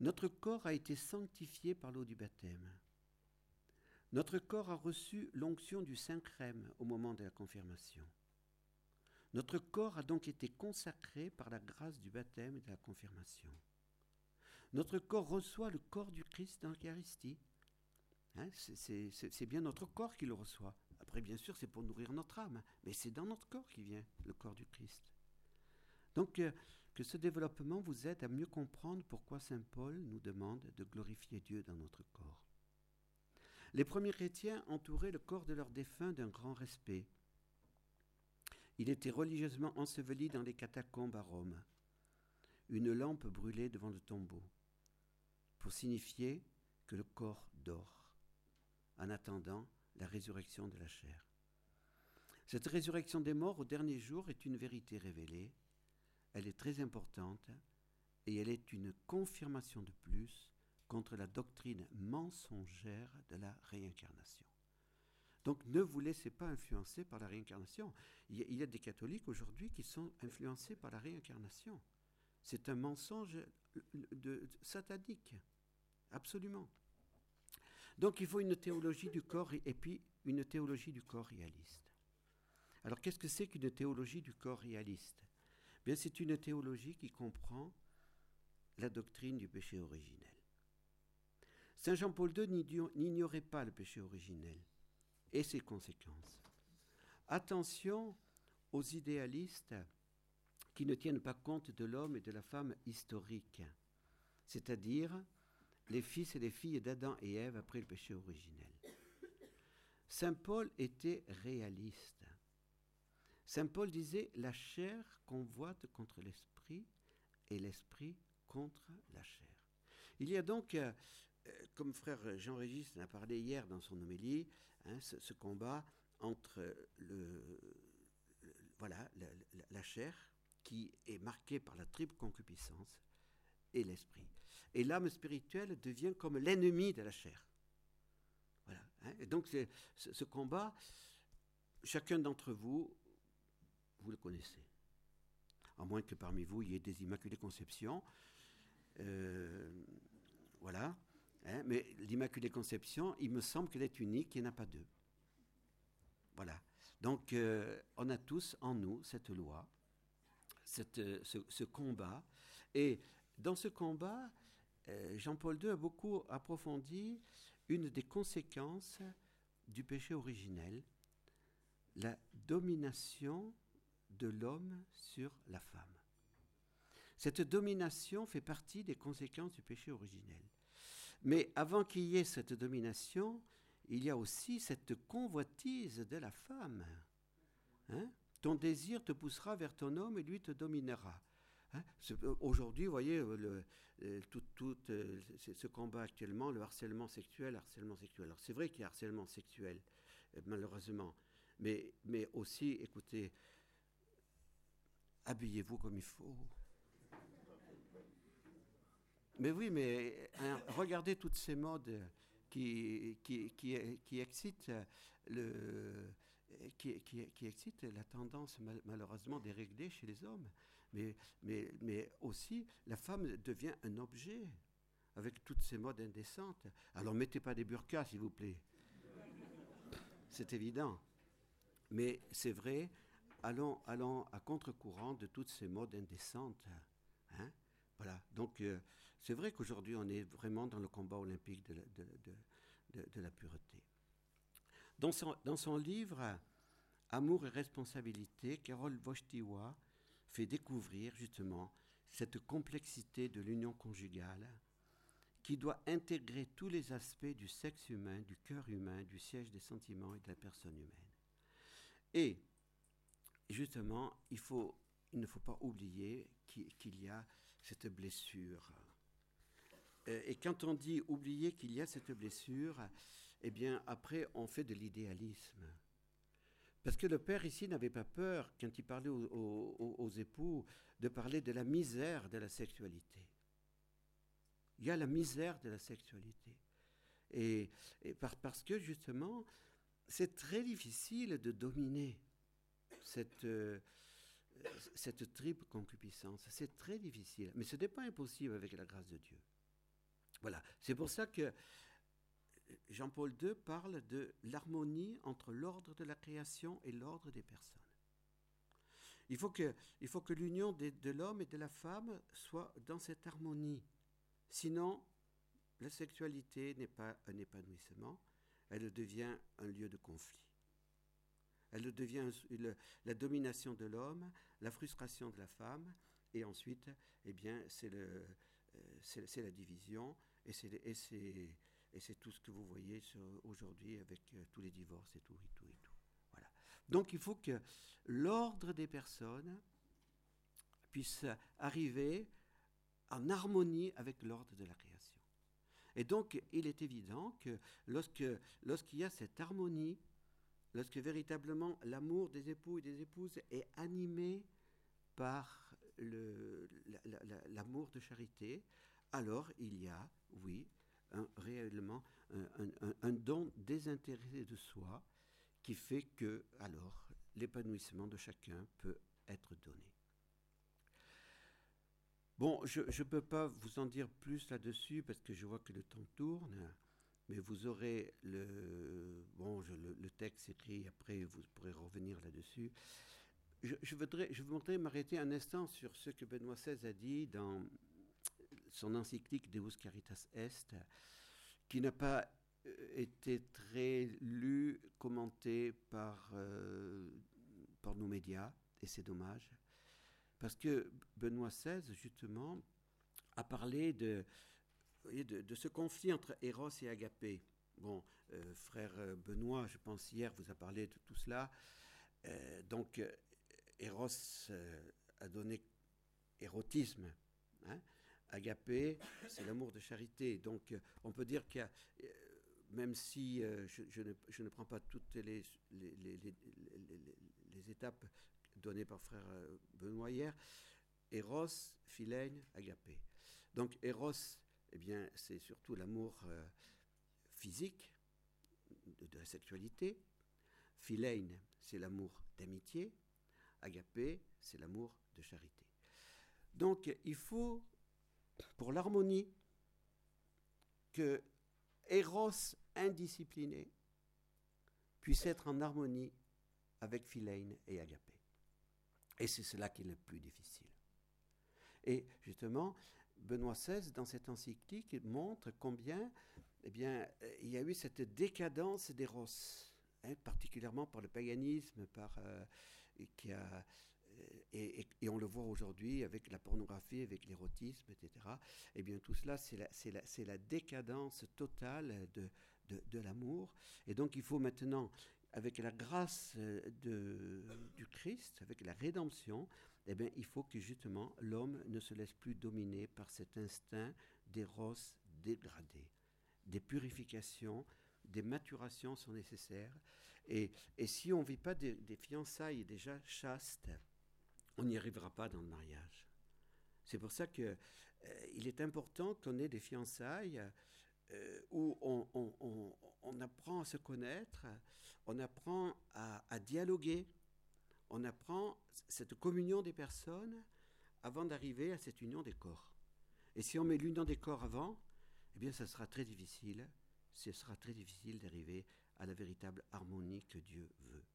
Notre corps a été sanctifié par l'eau du baptême. Notre corps a reçu l'onction du Saint-Crème au moment de la confirmation. Notre corps a donc été consacré par la grâce du baptême et de la confirmation. Notre corps reçoit le corps du Christ dans l'Eucharistie. Hein, c'est bien notre corps qui le reçoit. Après, bien sûr, c'est pour nourrir notre âme, mais c'est dans notre corps qui vient le corps du Christ. Donc, euh, que ce développement vous aide à mieux comprendre pourquoi Saint Paul nous demande de glorifier Dieu dans notre corps. Les premiers chrétiens entouraient le corps de leurs défunts d'un grand respect. Il était religieusement enseveli dans les catacombes à Rome. Une lampe brûlait devant le tombeau pour signifier que le corps dort en attendant la résurrection de la chair. Cette résurrection des morts au dernier jour est une vérité révélée. Elle est très importante et elle est une confirmation de plus contre la doctrine mensongère de la réincarnation. Donc ne vous laissez pas influencer par la réincarnation. Il y a, des catholiques aujourd'hui qui sont influencés par la réincarnation. C'est un mensonge de, satanique, absolument. Donc il faut une théologie du corps et puis une théologie du corps réaliste. Alors qu'est-ce que c'est qu'une théologie du corps réaliste? Bien, c'est une théologie qui comprend la doctrine du péché originel. Saint Jean-Paul II n'ignorait pas le péché originel et ses conséquences. Attention aux idéalistes qui ne tiennent pas compte de l'homme et de la femme historiques, c'est-à-dire les fils et les filles d'Adam et Ève après le péché originel. Saint Paul était réaliste. Saint Paul disait La chair convoite contre l'esprit et l'esprit contre la chair. Il y a donc euh, comme frère Jean-Régis en parlé hier dans son homélie, hein, ce, combat entre le, voilà, la, chair, qui est marquée par la triple concupiscence, et l'esprit. Et l'âme spirituelle devient comme l'ennemi de la chair. Voilà. Hein. et donc ce, ce combat, chacun d'entre vous, vous le connaissez. À moins que parmi vous, il y ait des Immaculées Conceptions. Euh, voilà. Hein, mais l'Immaculée Conception, il me semble qu'elle est unique, il n'y en a pas deux. Voilà. Donc, euh, on a tous en nous cette loi, euh, ce, combat. Et dans ce combat, euh, Jean-Paul II a beaucoup approfondi une des conséquences du péché originel, la domination de l'homme sur la femme. Cette domination fait partie des conséquences du péché originel. Mais avant qu'il y ait cette domination, il y a aussi cette convoitise de la femme. Hein? Ton désir te poussera vers ton homme et lui te dominera. Hein? Aujourd'hui, vous voyez, tout, euh, ce combat actuellement, le harcèlement sexuel, harcèlement sexuel. Alors c'est vrai qu'il y a harcèlement sexuel, euh, malheureusement, mais, mais aussi, écoutez, habillez-vous comme il faut. Mais oui, mais hein, regardez toutes ces modes qui, qui, qui, excitent le, qui, qui, excitent la tendance malheureusement déréglée chez les hommes. Mais, mais, mais aussi, la femme devient un objet avec toutes ces modes indécentes. Alors mettez pas des burqas, s'il vous plaît. C'est évident. Mais c'est vrai, allons, allons à contre-courant de toutes ces modes indécentes. Hein voilà. Donc, euh, c'est vrai qu'aujourd'hui, on est vraiment dans le combat olympique de la, pureté. Dans son, livre Amour et responsabilité, Carole Wojtyła fait découvrir justement cette complexité de l'union conjugale qui doit intégrer tous les aspects du sexe humain, du cœur humain, du siège des sentiments et de la personne humaine. Et justement, il, ne faut pas oublier qu'il y a cette blessure et quand on dit oublier qu'il y a cette blessure, eh bien, après, on fait de l'idéalisme. Parce que le père ici n'avait pas peur, quand il parlait aux, époux, de parler de la misère de la sexualité. Il y a la misère de la sexualité. Et, parce que justement, c'est très difficile de dominer cette, euh, cette triple concupiscence. C'est très difficile. Mais ce n'est pas impossible avec la grâce de Dieu. Voilà, c'est pour ça que Jean-Paul II parle de l'harmonie entre l'ordre de la création et l'ordre des personnes. Il faut que, l'union de, l'homme et de la femme soit dans cette harmonie. Sinon, la sexualité n'est pas un épanouissement, elle devient un lieu de conflit. Elle devient la domination de l'homme, la frustration de la femme, et ensuite, eh bien, c'est euh, c'est la division, et c'est tout ce que vous voyez aujourd'hui avec euh, tous les divorces et tout, et tout, et tout. Voilà. Donc il faut que l'ordre des personnes puisse arriver en harmonie avec l'ordre de la création. Et donc, il est évident que lorsque, lorsqu'il y a cette harmonie, lorsque véritablement l'amour des époux et des épouses est animé par l'amour de charité, alors il y a, oui, un, réellement un, don désintéressé de soi qui fait que, alors, l'épanouissement de chacun peut être donné. Bon, je ne peux pas vous en dire plus là-dessus parce que je vois que le temps tourne, mais vous aurez le, bon, le, texte écrit, après vous pourrez revenir là-dessus. Je, voudrais, je voudrais m'arrêter un instant sur ce que Benoît XVI a dit dans son encyclique Deus Caritas Est, qui n'a pas euh, été très lu, commenté par, euh, par nos médias, et c'est dommage. Parce que Benoît XVI, justement, a parlé de, de, ce conflit entre Eros et Agapé. Bon, euh, frère Benoît, je pense hier, vous a parlé de tout cela. Donc, Eros a donné érotisme. Hein. Agapé, c'est l'amour de charité. Donc, on peut dire qu'il y a, même si je, ne, je, ne, prends pas toutes les, les, les, les étapes donné par frère euh, Benoît hier, Eros, Philène, Agapé. Donc Eros, eh bien, c'est surtout l'amour euh, physique de, la sexualité. Philène, c'est l'amour d'amitié. Agapé, c'est l'amour de charité. Donc il faut, pour l'harmonie, que Eros indiscipliné puisse être en harmonie avec Philène et Agapé. Et c'est cela qui est le plus difficile. Et justement, Benoît XVI, dans cette encyclique, montre combien eh bien, il y a eu cette décadence d'Eros, hein, particulièrement par le paganisme, par, euh, qui a, euh, et, on le voit aujourd'hui avec la pornographie, avec l'érotisme, etc. Eh bien, tout cela, c'est la, décadence totale de, l'amour. Et donc, il faut maintenant avec la grâce euh, du Christ, avec la rédemption, eh bien, il faut que justement l'homme ne se laisse plus dominer par cet instinct d'éros dégradé. Des purifications, des maturations sont nécessaires. Et si on ne vit pas des, fiançailles déjà chastes, on n'y arrivera pas dans le mariage. C'est pour ça qu'il euh, il est important qu'on ait des fiançailles euh, où on, apprend à se connaître, on apprend à, dialoguer, on apprend cette communion des personnes avant d'arriver à cette union des corps. Et si on met l'union des corps avant, eh bien, ça sera très difficile. Ce sera très difficile d'arriver à la véritable harmonie que Dieu veut.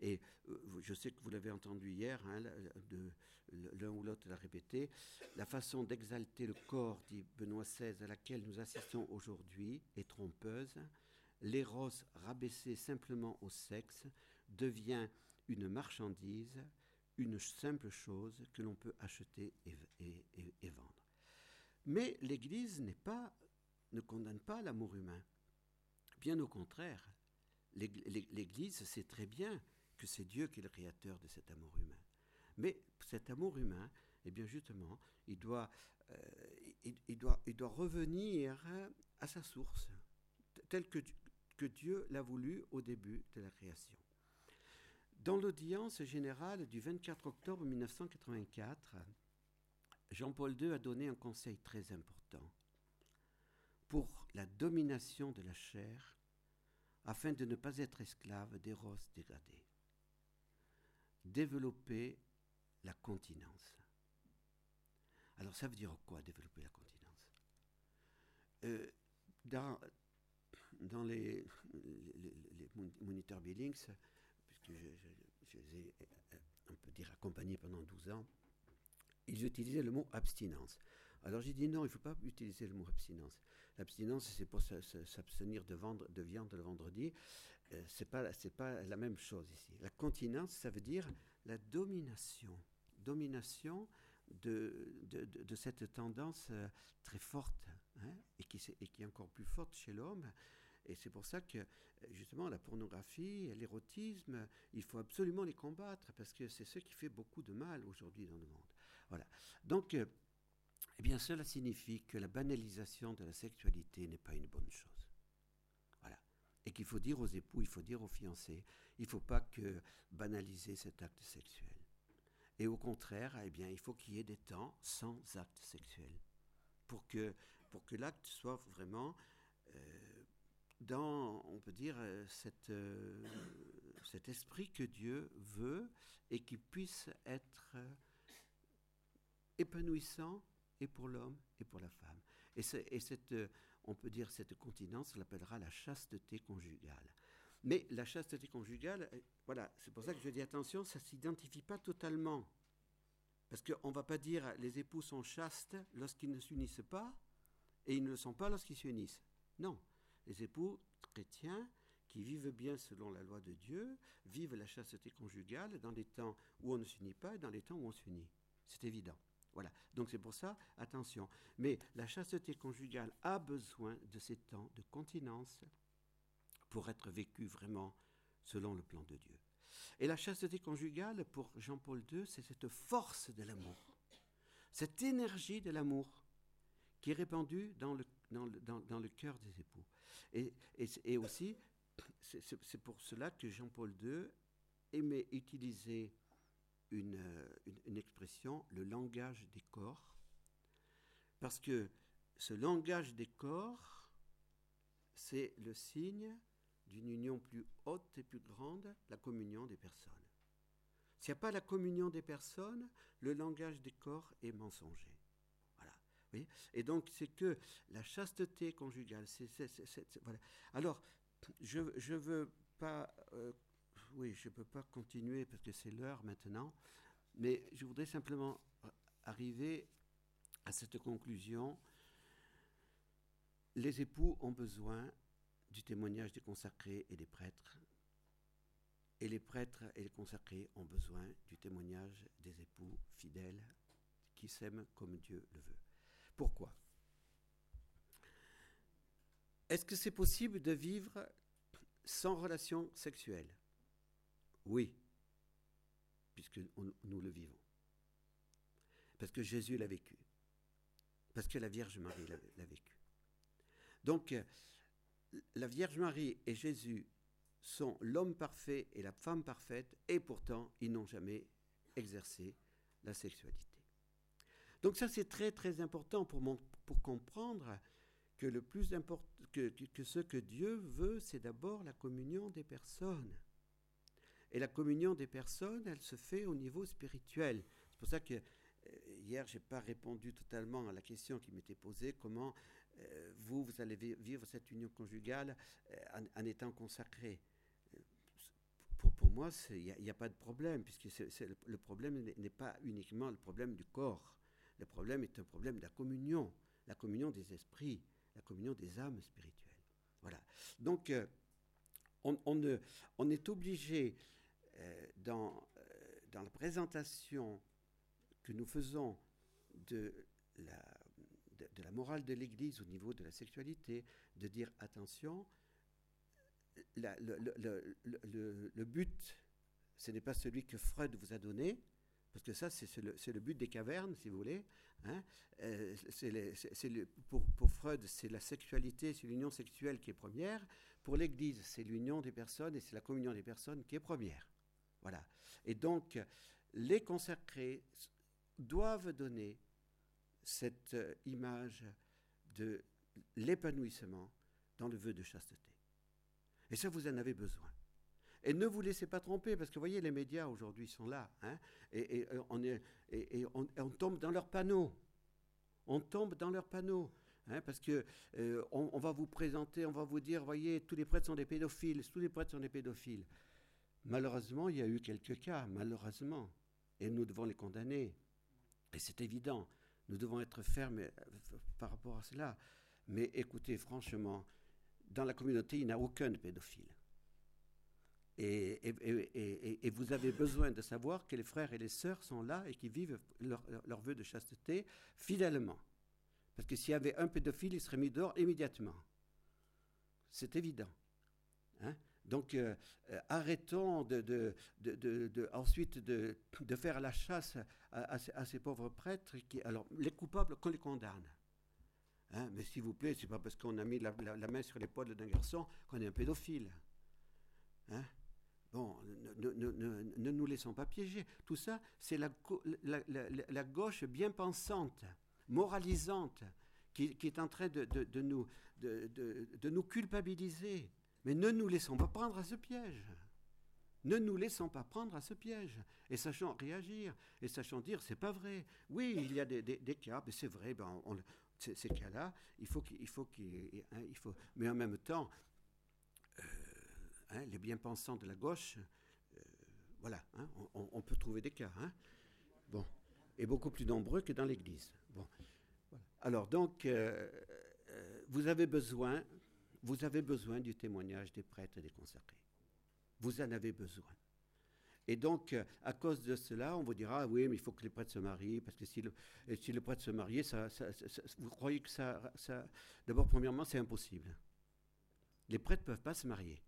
Et euh, je sais que vous l'avez entendu hier, hein, l'un ou l'autre l'a répété, la façon d'exalter le corps, dit Benoît XVI, à laquelle nous assistons aujourd'hui, est trompeuse l'éros rabaissé simplement au sexe devient une marchandise, une simple chose que l'on peut acheter et, vendre. Mais l'Église n'est pas, ne condamne pas l'amour humain. Bien au contraire, l'Église sait très bien que c'est Dieu qui est le créateur de cet amour humain. Mais cet amour humain, eh bien justement, il doit, euh, revenir à sa source, tel que, que Dieu l'a voulu au début de la création. Dans l'audience générale du 24 octobre 1984, Jean-Paul II a donné un conseil très important pour la domination de la chair afin de ne pas être esclave des roses dégradées. Développer la continence. Alors ça veut dire quoi développer la continence? Euh, dans, dans les, les, moniteurs Billings, puisque je, les ai, on peut dire, accompagnés pendant 12 ans, ils utilisaient le mot abstinence. Alors j'ai dit non, il ne faut pas utiliser le mot abstinence. L'abstinence, c'est pour s'abstenir de, de viande le vendredi. Euh, ce n'est pas, pas la même chose ici. La continence, ça veut dire la domination. Domination de, de, cette tendance euh, très forte hein, et, qui, et qui est encore plus forte chez l'homme. Et c'est pour ça que, justement, la pornographie, l'érotisme, il faut absolument les combattre, parce que c'est ce qui fait beaucoup de mal aujourd'hui dans le monde. Voilà. Donc, euh, eh bien, cela signifie que la banalisation de la sexualité n'est pas une bonne chose. Et qu'il faut dire aux époux, il faut dire aux fiancés, il ne faut pas banaliser cet acte sexuel. Et au contraire, eh bien, il faut qu'il y ait des temps sans acte sexuel pour que, pour que l'acte soit vraiment euh, dans, on peut dire, euh, cette, euh, cet esprit que Dieu veut et qui puisse être épanouissant et pour l'homme et pour la femme. Et, et cette, on peut dire, cette continence, on l'appellera la chasteté conjugale. Mais la chasteté conjugale, voilà, c'est pour ça que je dis attention, ça ne s'identifie pas totalement. Parce qu'on ne va pas dire les époux sont chastes lorsqu'ils ne s'unissent pas et ils ne le sont pas lorsqu'ils s'unissent. Non, les époux chrétiens qui vivent bien selon la loi de Dieu vivent la chasteté conjugale dans les temps où on ne s'unit pas et dans les temps où on s'unit. C'est évident. Voilà. Donc c'est pour ça, attention. Mais la chasteté conjugale a besoin de ces temps de continence pour être vécue vraiment selon le plan de Dieu. Et la chasteté conjugale, pour Jean-Paul II, c'est cette force de l'amour, cette énergie de l'amour qui est répandue dans le, cœur des époux. Et, aussi, c'est pour cela que Jean-Paul II aimait utiliser une, une, une, expression, le langage des corps, parce que ce langage des corps, c'est le signe d'une union plus haute et plus grande, la communion des personnes. S'il n'y a pas la communion des personnes, le langage des corps est mensonger. Voilà. et donc, c'est que la chasteté conjugale. voilà. Alors, je ne veux pas. Euh, oui, je ne peux pas continuer parce que c'est l'heure maintenant, mais je voudrais simplement arriver à cette conclusion. Les époux ont besoin du témoignage des consacrés et des prêtres. Et les prêtres et les consacrés ont besoin du témoignage des époux fidèles qui s'aiment comme Dieu le veut. Pourquoi? Est-ce que c'est possible de vivre sans relation sexuelle? Oui, puisque nous le vivons. Parce que Jésus l'a vécu. Parce que la Vierge Marie l'a vécu. Donc, la Vierge Marie et Jésus sont l'homme parfait et la femme parfaite, et pourtant ils n'ont jamais exercé la sexualité. Donc ça c'est très très important pour, comprendre que le plus que ce que Dieu veut, c'est d'abord la communion des personnes. Et la communion des personnes, elle se fait au niveau spirituel. C'est pour ça que euh, hier, je n'ai pas répondu totalement à la question qui m'était posée, comment euh, vous, vous allez vivre cette union conjugale euh, en, étant consacré. Pour, moi, il n'y a, pas de problème, puisque le, problème n'est pas uniquement le problème du corps. Le problème est un problème de la communion, la communion des esprits, la communion des âmes spirituelles. Voilà. Donc, on, on, on, est obligé, dans, dans la présentation que nous faisons de la morale de l'Église au niveau de la sexualité, de dire attention, le, but, ce n'est pas celui que Freud vous a donné, parce que ça, c'est le, but des cavernes, si vous voulez. Hein. Euh, pour, Freud, c'est la sexualité, c'est l'union sexuelle qui est première. Pour l'Église, c'est l'union des personnes et c'est la communion des personnes qui est première. Voilà. Et donc, les consacrés doivent donner cette euh, image de l'épanouissement dans le vœu de chasteté. Et ça, vous en avez besoin. Et ne vous laissez pas tromper, parce que vous voyez, les médias aujourd'hui sont là, hein, et, on est, et, on, tombe dans leurs panneaux. On tombe dans leurs panneaux. Hein, parce que euh, on, va vous présenter, on va vous dire, voyez, tous les prêtres sont des pédophiles, tous les prêtres sont des pédophiles. Malheureusement, il y a eu quelques cas, malheureusement, et nous devons les condamner. Et c'est évident. Nous devons être fermes euh, par rapport à cela. Mais écoutez, franchement, dans la communauté, il n'y a aucun pédophile. Et, vous avez besoin de savoir que les frères et les sœurs sont là et qui vivent leur, leur, vœu de chasteté fidèlement. Parce que s'il y avait un pédophile, il serait mis dehors immédiatement. C'est évident. Hein. Donc, euh, euh, arrêtons ensuite de, faire la chasse à, ces, pauvres prêtres. Qui, alors, les coupables, qu'on les condamne. Hein. mais s'il vous plaît, c'est pas parce qu'on a mis la, main sur l'épaule d'un garçon qu'on est un pédophile. Hein. Bon, ne, nous laissons pas piéger. Tout ça, c'est la, gauche bien pensante, moralisante, qui, est en train de, nous culpabiliser. Mais ne nous laissons pas prendre à ce piège. Ne nous laissons pas prendre à ce piège. Et sachons réagir. Et sachons dire, c'est pas vrai. Oui, il y a des, cas, mais c'est vrai, ben, ces cas-là, il faut qu'il faut qu'il hein, faut. Mais en même temps, euh, hein, les bien-pensants de la gauche, euh, voilà, hein, on, peut trouver des cas. bon, et beaucoup plus nombreux que dans l'Église. Bon, alors donc, euh, vous avez besoin vous avez besoin du témoignage des prêtres et des consacrés. Vous en avez besoin. Et donc, à cause de cela, on vous dira, oui, mais il faut que les prêtres se marient, parce que si le, si le prêtre se marie, ça, vous croyez que ça... D'abord, premièrement, c'est impossible. Les prêtres ne peuvent pas se marier.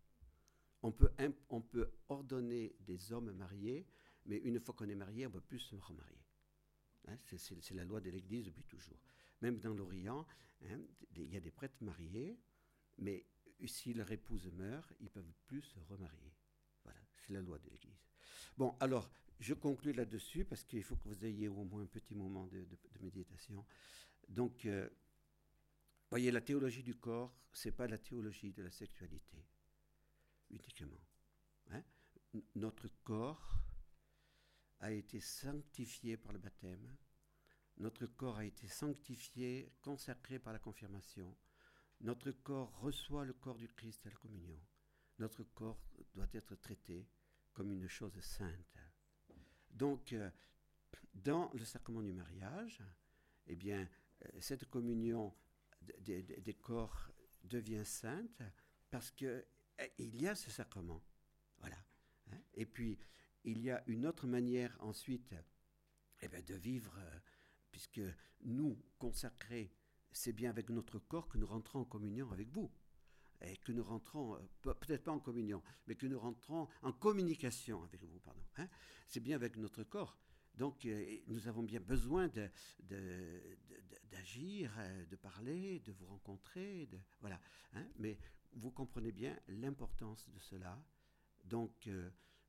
On peut, on peut ordonner des hommes mariés, mais une fois qu'on est marié, on ne peut plus se remarier. Hein, c'est la loi de l'Église depuis toujours. Même dans l'Orient, hein, il y a des prêtres mariés, mais si leur épouse meurt, ils ne peuvent plus se remarier. Voilà, c'est la loi de l'Église. Bon, alors, je conclue là-dessus parce qu'il faut que vous ayez au moins un petit moment de, méditation. Donc, euh, voyez, la théologie du corps, ce n'est pas la théologie de la sexualité, uniquement. Hein. Notre corps a été sanctifié par le baptême. Notre corps a été sanctifié, consacré par la confirmation. Notre corps reçoit le corps du Christ à la communion. Notre corps doit être traité comme une chose sainte. Donc, euh, dans le sacrement du mariage, eh bien, euh, cette communion des corps devient sainte parce qu'il eh, y a ce sacrement. Voilà. Hein. Et puis, il y a une autre manière ensuite eh bien, de vivre, euh, puisque nous, consacrés c'est bien avec notre corps que nous rentrons en communion avec vous. Et que nous rentrons, euh, peut-être pas en communion, mais que nous rentrons en communication avec vous. Hein. c'est bien avec notre corps. Donc, euh, nous avons bien besoin d'agir, de, euh, de, parler, de vous rencontrer, voilà. Hein. mais vous comprenez bien l'importance de cela. Donc,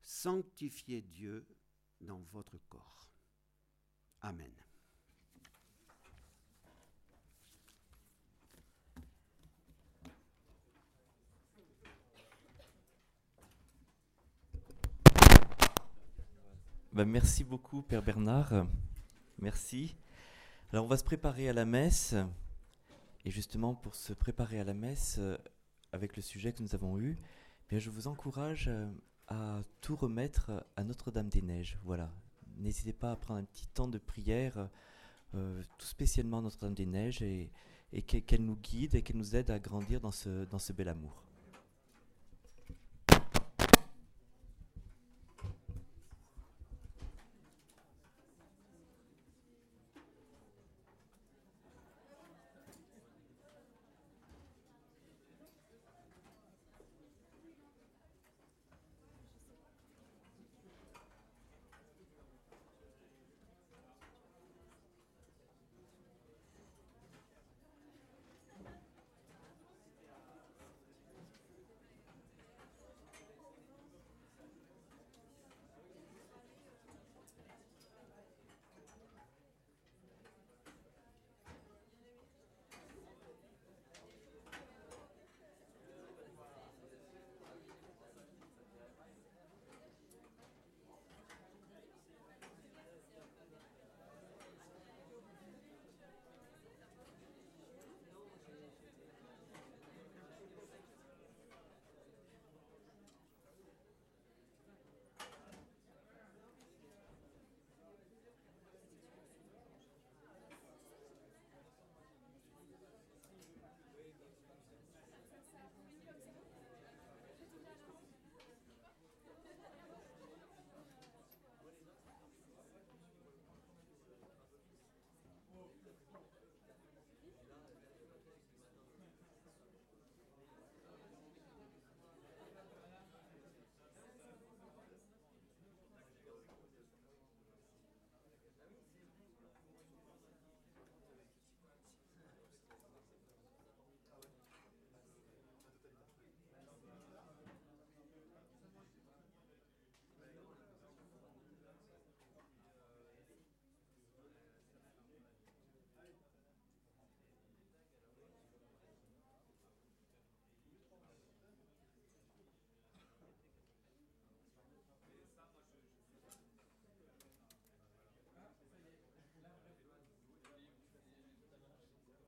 sanctifiez Dieu dans votre corps. Amen. Ben, merci beaucoup, Père Bernard. Merci. Alors, on va se préparer à la messe. Et justement, pour se préparer à la messe, euh, avec le sujet que nous avons eu, eh bien, je vous encourage euh, à tout remettre à Notre-Dame-des-Neiges. Voilà. N'hésitez pas à prendre un petit temps de prière, euh, tout spécialement Notre-Dame-des-Neiges, et, et qu'elle nous guide et qu'elle nous aide à grandir dans ce, dans ce bel amour.